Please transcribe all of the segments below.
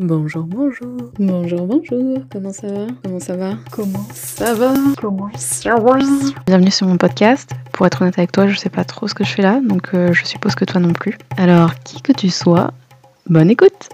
Bonjour, bonjour. Bonjour, bonjour. Comment ça va? Comment ça va? Comment ça va? Comment ça va? Bienvenue sur mon podcast. Pour être honnête avec toi, je sais pas trop ce que je fais là, donc euh, je suppose que toi non plus. Alors, qui que tu sois, bonne écoute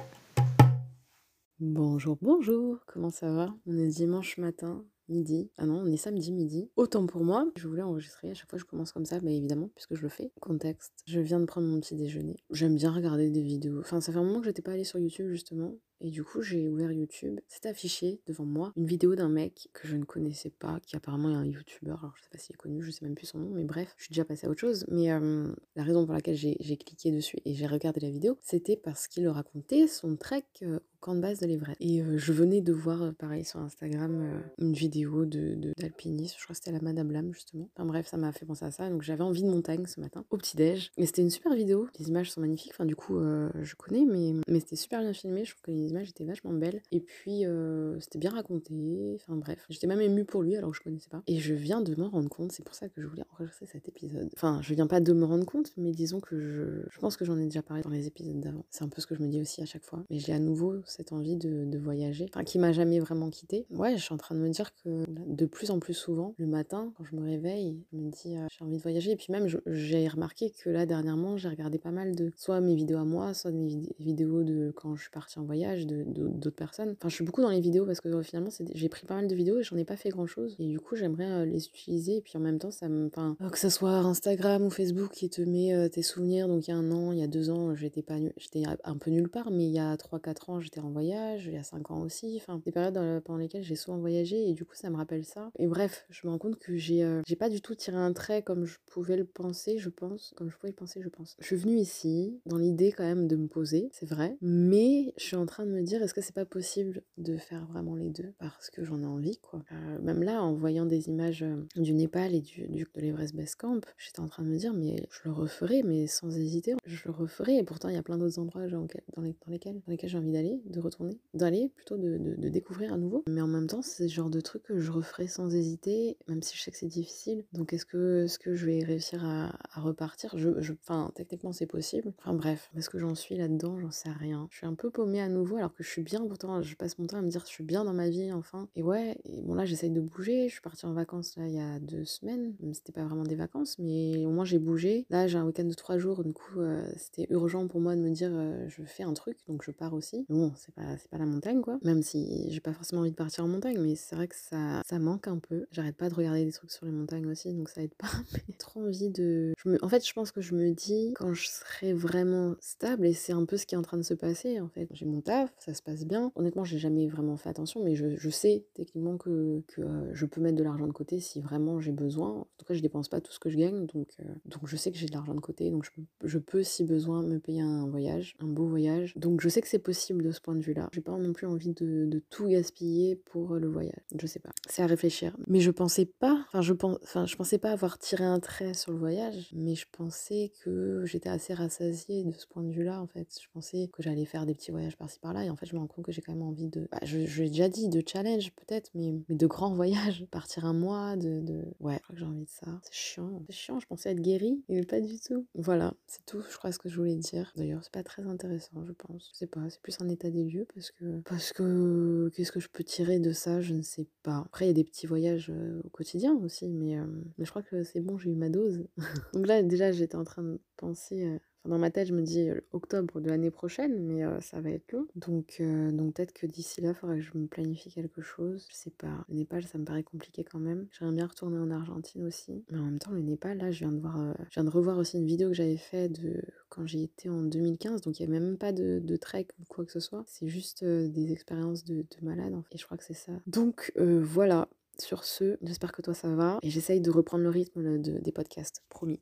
Bonjour, bonjour. Comment ça va? On est dimanche matin midi. Ah non, on est samedi midi. Autant pour moi, je voulais enregistrer. À chaque fois, je commence comme ça, mais évidemment, puisque je le fais. Contexte, je viens de prendre mon petit déjeuner. J'aime bien regarder des vidéos. Enfin, ça fait un moment que j'étais pas allée sur YouTube, justement. Et du coup, j'ai ouvert YouTube. C'est affiché devant moi une vidéo d'un mec que je ne connaissais pas, qui apparemment est un YouTuber. Alors, je sais pas s'il est connu, je sais même plus son nom, mais bref, je suis déjà passée à autre chose. Mais euh, la raison pour laquelle j'ai cliqué dessus et j'ai regardé la vidéo, c'était parce qu'il racontait son trek euh, au camp de base de l'Everest. Et euh, je venais de voir, pareil, sur Instagram, une vidéo d'alpinisme. De, je crois que c'était la Madame justement. Enfin bref, ça m'a fait penser à ça. Donc, j'avais envie de montagne ce matin, au petit-déj. Mais c'était une super vidéo. Les images sont magnifiques. Enfin, du coup, je connais, mais, mais c'était super bien filmé. Je trouve que les images étaient vachement belles. Et puis, euh, c'était bien raconté. Enfin bref, j'étais même émue pour lui alors que je connaissais pas. Et je viens de m'en rendre compte, c'est pour ça que je voulais enregistrer cet épisode. Enfin, je viens pas de me rendre compte, mais disons que je, je pense que j'en ai déjà parlé dans les épisodes d'avant. C'est un peu ce que je me dis aussi à chaque fois. Mais j'ai à nouveau cette envie de, de voyager, enfin qui m'a jamais vraiment quitté. Ouais, je suis en train de me dire que de plus en plus souvent, le matin, quand je me réveille, je me dis euh, j'ai envie de voyager. Et puis même, j'ai remarqué que là, dernièrement, j'ai regardé pas mal de soit mes vidéos à moi, soit mes vidéos de quand je suis partie en voyage, d'autres personnes. Enfin, je suis beaucoup dans les vidéos parce que euh, finalement, j'ai pris pas mal de vidéos et j'en ai pas fait grand chose. Et du coup, j'aimerais euh, les utiliser. Et puis en même temps, ça me. Euh, que ce soit Instagram ou Facebook qui te met tes souvenirs. Donc il y a un an, il y a deux ans, j'étais pas j'étais un peu nulle part, mais il y a 3-4 ans, j'étais en voyage. Il y a 5 ans aussi. Enfin, des périodes pendant lesquelles j'ai souvent voyagé et du coup, ça me rappelle ça. Et bref, je me rends compte que j'ai j'ai pas du tout tiré un trait comme je pouvais le penser, je pense. Comme je pouvais le penser, je pense. Je suis venue ici dans l'idée quand même de me poser, c'est vrai. Mais je suis en train de me dire, est-ce que c'est pas possible de faire vraiment les deux? Parce que j'en ai envie quoi. Euh, même là en voyant des images euh, du Népal et du, du de l'Everest Base Camp, j'étais en train de me dire mais je le referai mais sans hésiter, je le referai et pourtant il y a plein d'autres endroits dans, dans, les, dans, lesquels lesquels j'ai envie d'aller, de retourner, d'aller plutôt de, de, découvrir à nouveau. Mais en même temps c'est le genre de truc que je referai sans hésiter même si je sais que c'est difficile. Donc est-ce que, que je vais réussir à, repartir? Je, je, Enfin techniquement c'est possible. Enfin bref, est-ce que j'en suis là-dedans? J'en sais rien. Je suis un peu paumée à nouveau alors que je suis bien pourtant je passe mon temps à me dire je suis bien dans ma vie enfin. Et ouais, et bon là j'essaye de bouger, je suis partie en vacances là il y a deux semaines, même c'était pas vraiment des vacances, mais au moins j'ai bougé. Là j'ai un week-end de trois jours, du coup euh, c'était urgent pour moi de me dire euh, je fais un truc, donc je pars aussi. bon, c'est pas, c'est pas la montagne quoi, même si j'ai pas forcément envie de partir en montagne, mais c'est vrai que ça, ça manque un peu. J'arrête pas de regarder des trucs sur les montagnes aussi, donc ça aide pas. Mais trop envie de. En fait, je pense que je me dis quand je serai vraiment stable, et c'est un peu ce qui est en train de se passer en fait. J'ai mon taf, ça se passe bien. Honnêtement, j'ai jamais vraiment fait attention, mais je, sais techniquement que, que euh, je peux mettre de l'argent de côté si vraiment j'ai besoin. En tout cas, je dépense pas tout ce que je gagne, donc, euh, donc je sais que j'ai de l'argent de côté, donc je peux, si besoin, me payer un voyage, un beau voyage. Donc je sais que c'est possible de ce point de vue-là. J'ai pas non plus envie de, tout gaspiller pour le voyage. Je sais pas. C'est à réfléchir. Mais je pensais pas, enfin je, pense, enfin, je pensais pas avoir tiré un trait sur le voyage, mais je pensais que j'étais assez rassasiée de ce point de vue-là, en fait. Je pensais que j'allais faire des petits voyages par-ci par-là, et en fait, je me rends compte que j'ai quand même envie de. Bah, je, l'ai déjà dit, de challenge peut-être, mais, mais de grands voyages. Partir un mois, de. Ouais, je crois que j'ai envie de ça. C'est chiant. C'est chiant, je pensais être guérie, mais pas du tout. Voilà, c'est tout, je crois, ce que je voulais dire. D'ailleurs, c'est pas très intéressant, je pense. Je sais pas, c'est plus un état des lieux parce que. Parce que. Qu'est-ce que je peux tirer de ça Je ne sais pas. Après, il y a des petits voyages euh, au quotidien aussi, mais, euh, mais je crois que c'est bon, j'ai eu ma dose. Donc là, déjà, j'étais en train de penser. Dans ma tête, je me dis octobre de l'année prochaine, mais ça va être long. Donc, donc peut-être que d'ici là, il faudrait que je me planifie quelque chose. Je sais pas. Le Népal, ça me paraît compliqué quand même. J'aimerais bien retourner en Argentine aussi. Mais en même temps, le Népal, là, je viens de voir, je viens de revoir aussi une vidéo que j'avais fait de quand j'y étais en 2015. Donc, il n'y a même pas de, trek ou quoi que ce soit. C'est juste des expériences de, de malade. En fait. Et je crois que c'est ça. Donc, voilà. Sur ce, j'espère que toi ça va. Et j'essaye de reprendre le rythme de, des podcasts. Promis.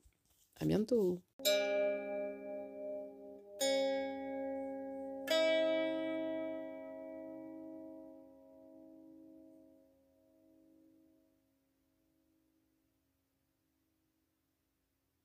À bientôt.